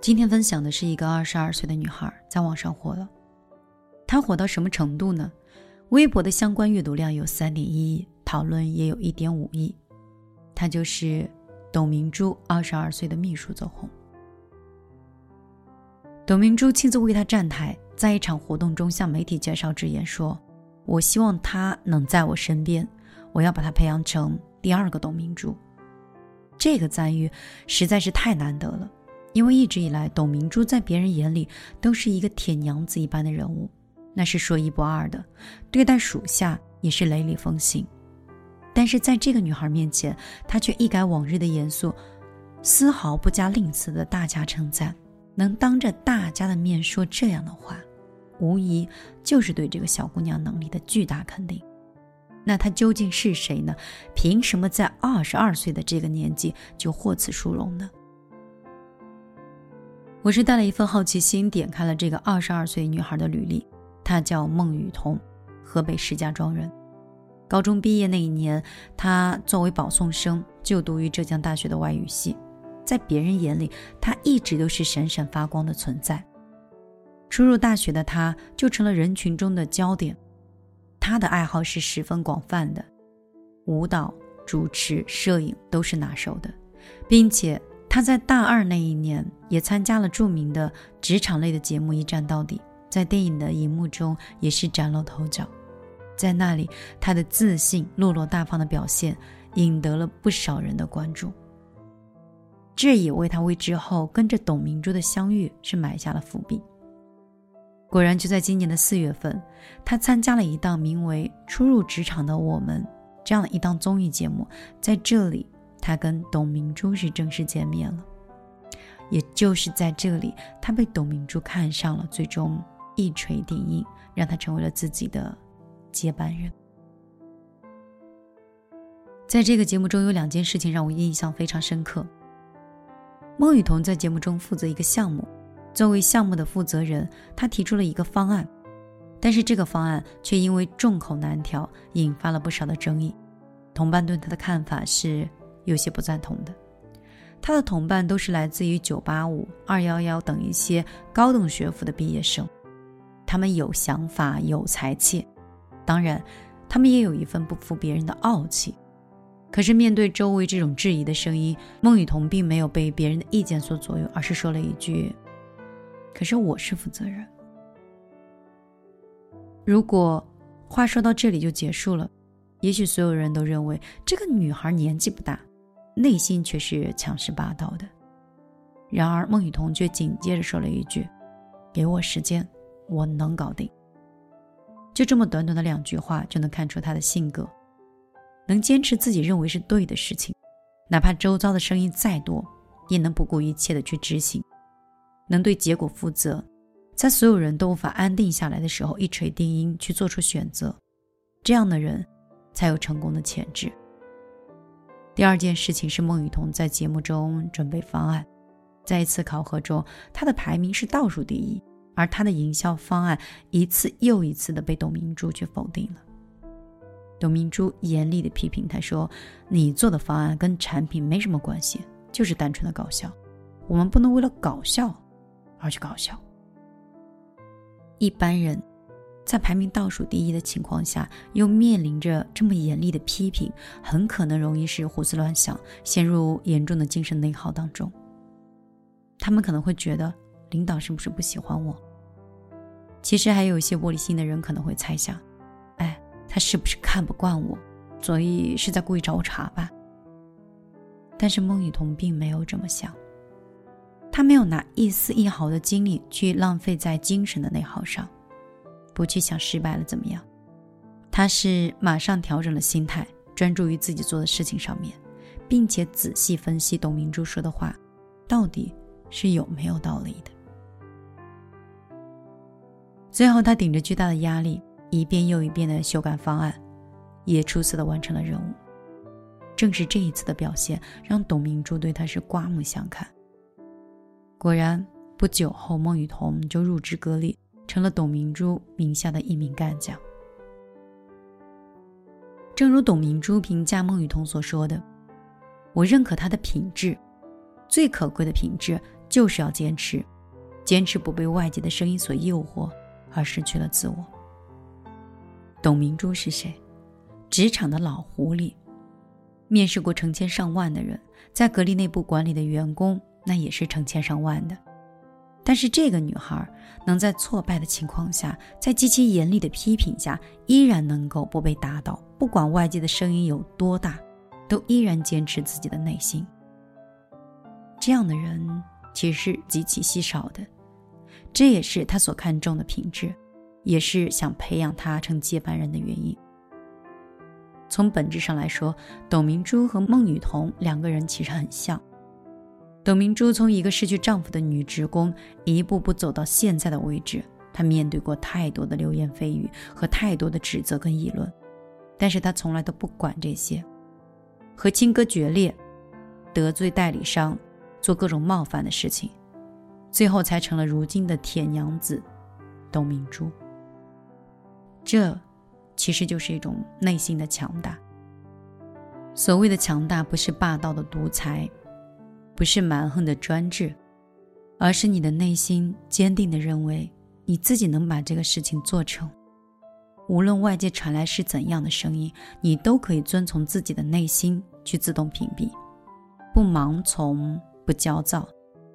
今天分享的是一个二十二岁的女孩在网上火了，她火到什么程度呢？微博的相关阅读量有三点一亿，讨论也有一点五亿。她就是董明珠，二十二岁的秘书走红。董明珠亲自为她站台，在一场活动中向媒体介绍直言说：“我希望她能在我身边，我要把她培养成第二个董明珠。”这个赞誉实在是太难得了，因为一直以来，董明珠在别人眼里都是一个铁娘子一般的人物，那是说一不二的，对待属下也是雷厉风行。但是在这个女孩面前，她却一改往日的严肃，丝毫不加吝啬的大加称赞。能当着大家的面说这样的话，无疑就是对这个小姑娘能力的巨大肯定。那她究竟是谁呢？凭什么在二十二岁的这个年纪就获此殊荣呢？我是带了一份好奇心，点开了这个二十二岁女孩的履历。她叫孟雨桐，河北石家庄人。高中毕业那一年，她作为保送生就读于浙江大学的外语系。在别人眼里，她一直都是闪闪发光的存在。初入大学的她，就成了人群中的焦点。她的爱好是十分广泛的，舞蹈、主持、摄影都是拿手的，并且他在大二那一年也参加了著名的职场类的节目《一站到底》，在电影的荧幕中也是崭露头角。在那里，他的自信、落落大方的表现引得了不少人的关注，这也为他为之后跟着董明珠的相遇是埋下了伏笔。果然，就在今年的四月份，他参加了一档名为《初入职场的我们》这样的一档综艺节目。在这里，他跟董明珠是正式见面了。也就是在这里，他被董明珠看上了，最终一锤定音，让他成为了自己的接班人。在这个节目中，有两件事情让我印象非常深刻。孟雨桐在节目中负责一个项目。作为项目的负责人，他提出了一个方案，但是这个方案却因为众口难调，引发了不少的争议。同伴对他的看法是有些不赞同的。他的同伴都是来自于985、211等一些高等学府的毕业生，他们有想法、有才气，当然，他们也有一份不服别人的傲气。可是面对周围这种质疑的声音，孟雨桐并没有被别人的意见所左右，而是说了一句。可是我是负责人。如果话说到这里就结束了，也许所有人都认为这个女孩年纪不大，内心却是强势霸道的。然而孟雨桐却紧接着说了一句：“给我时间，我能搞定。”就这么短短的两句话，就能看出她的性格，能坚持自己认为是对的事情，哪怕周遭的声音再多，也能不顾一切的去执行。能对结果负责，在所有人都无法安定下来的时候一锤定音去做出选择，这样的人才有成功的潜质。第二件事情是孟雨桐在节目中准备方案，在一次考核中，他的排名是倒数第一，而他的营销方案一次又一次的被董明珠去否定了。董明珠严厉的批评他说：“你做的方案跟产品没什么关系，就是单纯的搞笑，我们不能为了搞笑。”而去搞笑。一般人，在排名倒数第一的情况下，又面临着这么严厉的批评，很可能容易是胡思乱想，陷入严重的精神内耗当中。他们可能会觉得，领导是不是不喜欢我？其实还有一些玻璃心的人可能会猜想，哎，他是不是看不惯我，所以是在故意找我茬吧？但是孟雨桐并没有这么想。他没有拿一丝一毫的精力去浪费在精神的内耗上，不去想失败了怎么样，他是马上调整了心态，专注于自己做的事情上面，并且仔细分析董明珠说的话，到底是有没有道理的。最后，他顶着巨大的压力，一遍又一遍的修改方案，也出色的完成了任务。正是这一次的表现，让董明珠对他是刮目相看。果然，不久后，孟雨桐就入职格力，成了董明珠名下的一名干将。正如董明珠评价孟雨桐所说的：“我认可她的品质，最可贵的品质就是要坚持，坚持不被外界的声音所诱惑，而失去了自我。董明珠是谁？职场的老狐狸，面试过成千上万的人，在格力内部管理的员工那也是成千上万的。但是这个女孩能在挫败的情况下，在极其严厉的批评下，依然能够不被打倒，不管外界的声音有多大，都依然坚持自己的内心。这样的人其实是极其稀少的，这也是他所看重的品质，也是想培养他成接班人的原因。从本质上来说，董明珠和孟雨桐两个人其实很像。董明珠从一个失去丈夫的女职工，一步步走到现在的位置，她面对过太多的流言蜚语和太多的指责跟议论，但是她从来都不管这些，和亲哥决裂，得罪代理商。做各种冒犯的事情，最后才成了如今的铁娘子董明珠。这其实就是一种内心的强大。所谓的强大，不是霸道的独裁，不是蛮横的专制，而是你的内心坚定的认为你自己能把这个事情做成。无论外界传来是怎样的声音，你都可以遵从自己的内心去自动屏蔽，不盲从。不焦躁，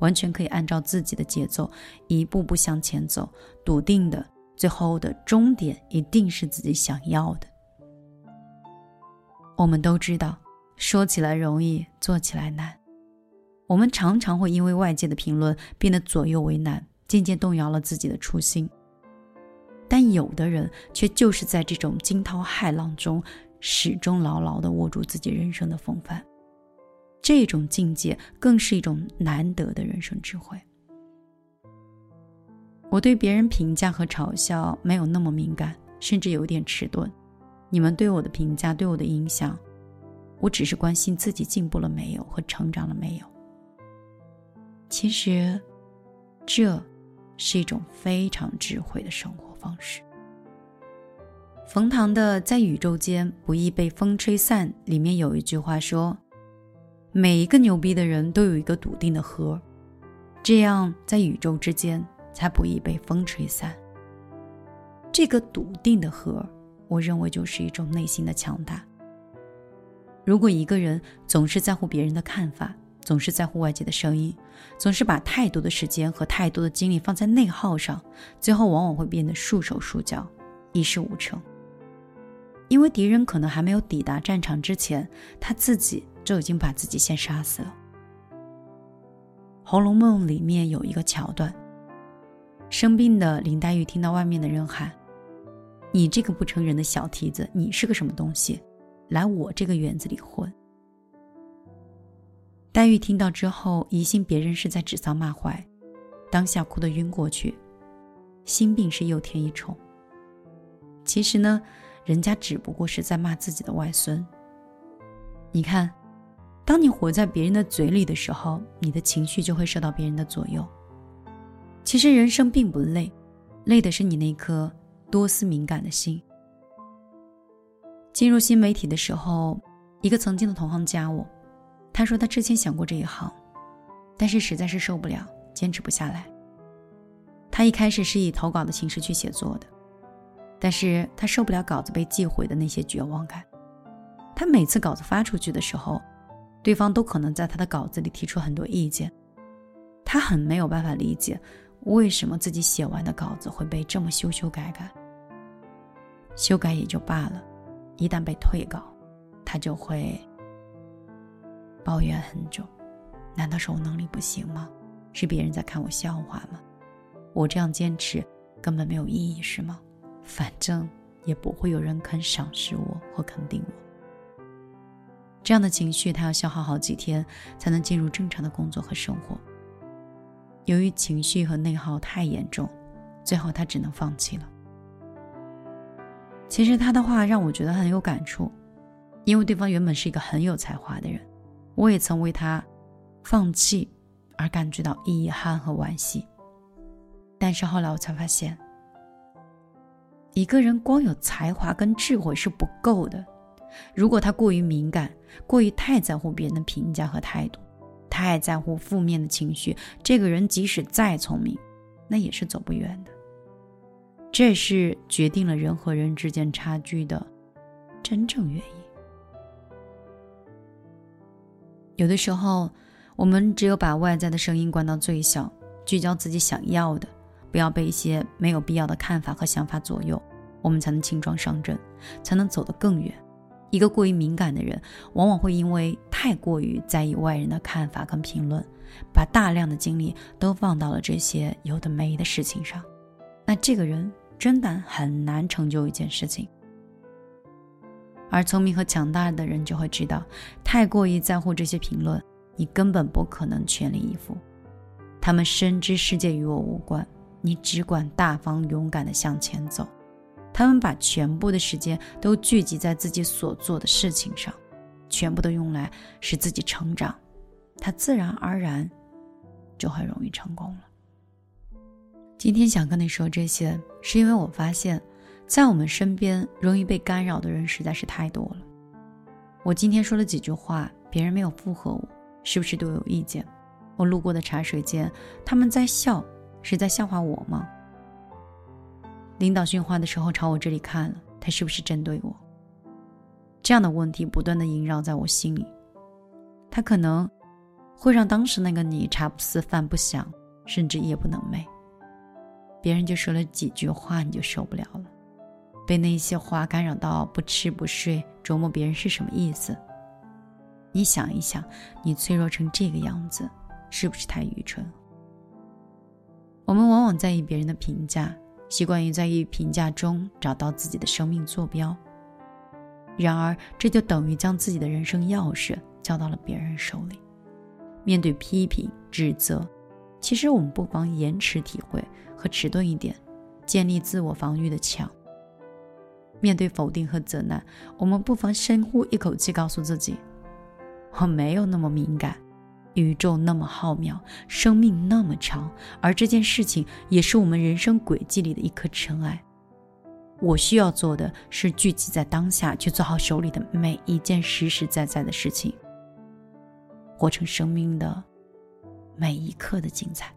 完全可以按照自己的节奏一步步向前走，笃定的，最后的终点一定是自己想要的。我们都知道，说起来容易，做起来难。我们常常会因为外界的评论变得左右为难，渐渐动摇了自己的初心。但有的人却就是在这种惊涛骇浪中，始终牢牢地握住自己人生的风范。这种境界更是一种难得的人生智慧。我对别人评价和嘲笑没有那么敏感，甚至有点迟钝。你们对我的评价对我的影响，我只是关心自己进步了没有和成长了没有。其实，这是一种非常智慧的生活方式。冯唐的《在宇宙间不易被风吹散》里面有一句话说。每一个牛逼的人都有一个笃定的核，这样在宇宙之间才不易被风吹散。这个笃定的核，我认为就是一种内心的强大。如果一个人总是在乎别人的看法，总是在乎外界的声音，总是把太多的时间和太多的精力放在内耗上，最后往往会变得束手束脚，一事无成。因为敌人可能还没有抵达战场之前，他自己。就已经把自己先杀死了。《红楼梦》里面有一个桥段，生病的林黛玉听到外面的人喊：“你这个不成人的小蹄子，你是个什么东西，来我这个园子里混？”黛玉听到之后，疑心别人是在指桑骂槐，当下哭得晕过去。心病是又添一重。其实呢，人家只不过是在骂自己的外孙。你看。当你活在别人的嘴里的时候，你的情绪就会受到别人的左右。其实人生并不累，累的是你那颗多思敏感的心。进入新媒体的时候，一个曾经的同行加我，他说他之前想过这一行，但是实在是受不了，坚持不下来。他一开始是以投稿的形式去写作的，但是他受不了稿子被寄回的那些绝望感。他每次稿子发出去的时候。对方都可能在他的稿子里提出很多意见，他很没有办法理解为什么自己写完的稿子会被这么修修改改。修改也就罢了，一旦被退稿，他就会抱怨很久。难道是我能力不行吗？是别人在看我笑话吗？我这样坚持根本没有意义是吗？反正也不会有人肯赏识我或肯定我。这样的情绪，他要消耗好几天才能进入正常的工作和生活。由于情绪和内耗太严重，最后他只能放弃了。其实他的话让我觉得很有感触，因为对方原本是一个很有才华的人，我也曾为他放弃而感觉到遗憾和惋惜。但是后来我才发现，一个人光有才华跟智慧是不够的。如果他过于敏感，过于太在乎别人的评价和态度，太在乎负面的情绪，这个人即使再聪明，那也是走不远的。这是决定了人和人之间差距的真正原因。有的时候，我们只有把外在的声音关到最小，聚焦自己想要的，不要被一些没有必要的看法和想法左右，我们才能轻装上阵，才能走得更远。一个过于敏感的人，往往会因为太过于在意外人的看法跟评论，把大量的精力都放到了这些有的没的事情上。那这个人真的很难成就一件事情。而聪明和强大的人就会知道，太过于在乎这些评论，你根本不可能全力以赴。他们深知世界与我无关，你只管大方勇敢地向前走。他们把全部的时间都聚集在自己所做的事情上，全部都用来使自己成长，他自然而然就很容易成功了。今天想跟你说这些，是因为我发现。在我们身边容易被干扰的人实在是太多了。我今天说了几句话，别人没有附和我，是不是对我有意见？我路过的茶水间，他们在笑，是在笑话我吗？领导训话的时候朝我这里看了，他是不是针对我？这样的问题不断的萦绕在我心里，他可能会让当时那个你茶不思饭不想，甚至夜不能寐。别人就说了几句话，你就受不了了。被那些话干扰到不吃不睡，琢磨别人是什么意思。你想一想，你脆弱成这个样子，是不是太愚蠢？我们往往在意别人的评价，习惯于在意评价中找到自己的生命坐标。然而，这就等于将自己的人生钥匙交到了别人手里。面对批评指责，其实我们不妨延迟体会和迟钝一点，建立自我防御的墙。面对否定和责难，我们不妨深呼一口气，告诉自己：“我没有那么敏感，宇宙那么浩渺，生命那么长，而这件事情也是我们人生轨迹里的一颗尘埃。我需要做的是聚集在当下，去做好手里的每一件实实在在的事情，活成生命的每一刻的精彩。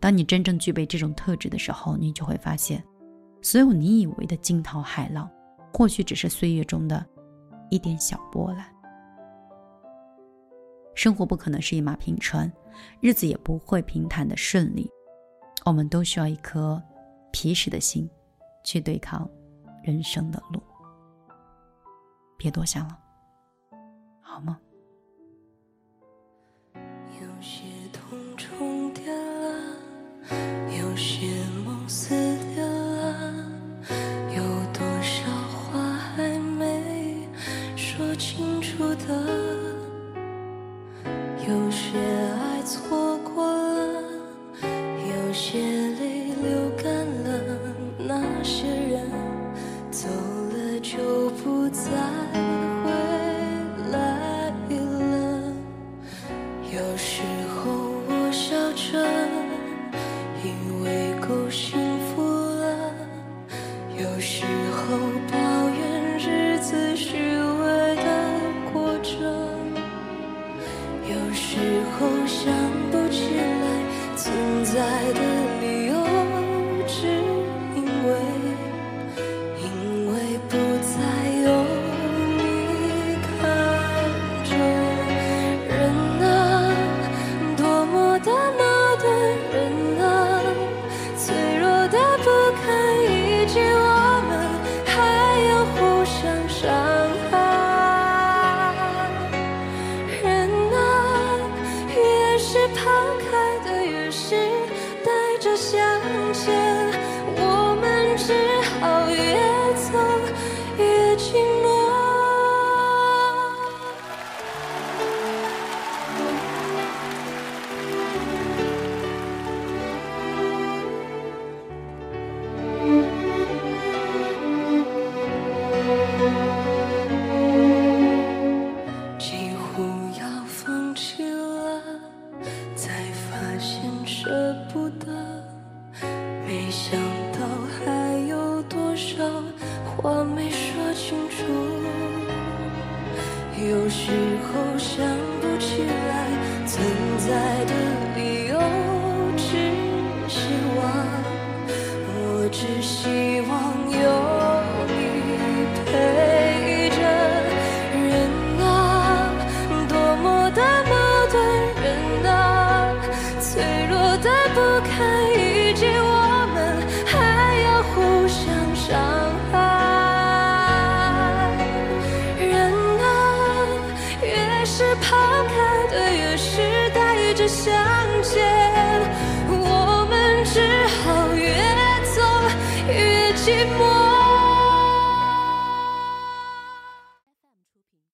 当你真正具备这种特质的时候，你就会发现。”所有你以为的惊涛骇浪，或许只是岁月中的一点小波澜。生活不可能是一马平川，日子也不会平坦的顺利。我们都需要一颗皮实的心，去对抗人生的路。别多想了，好吗？有些爱错。有时候想不起来存在的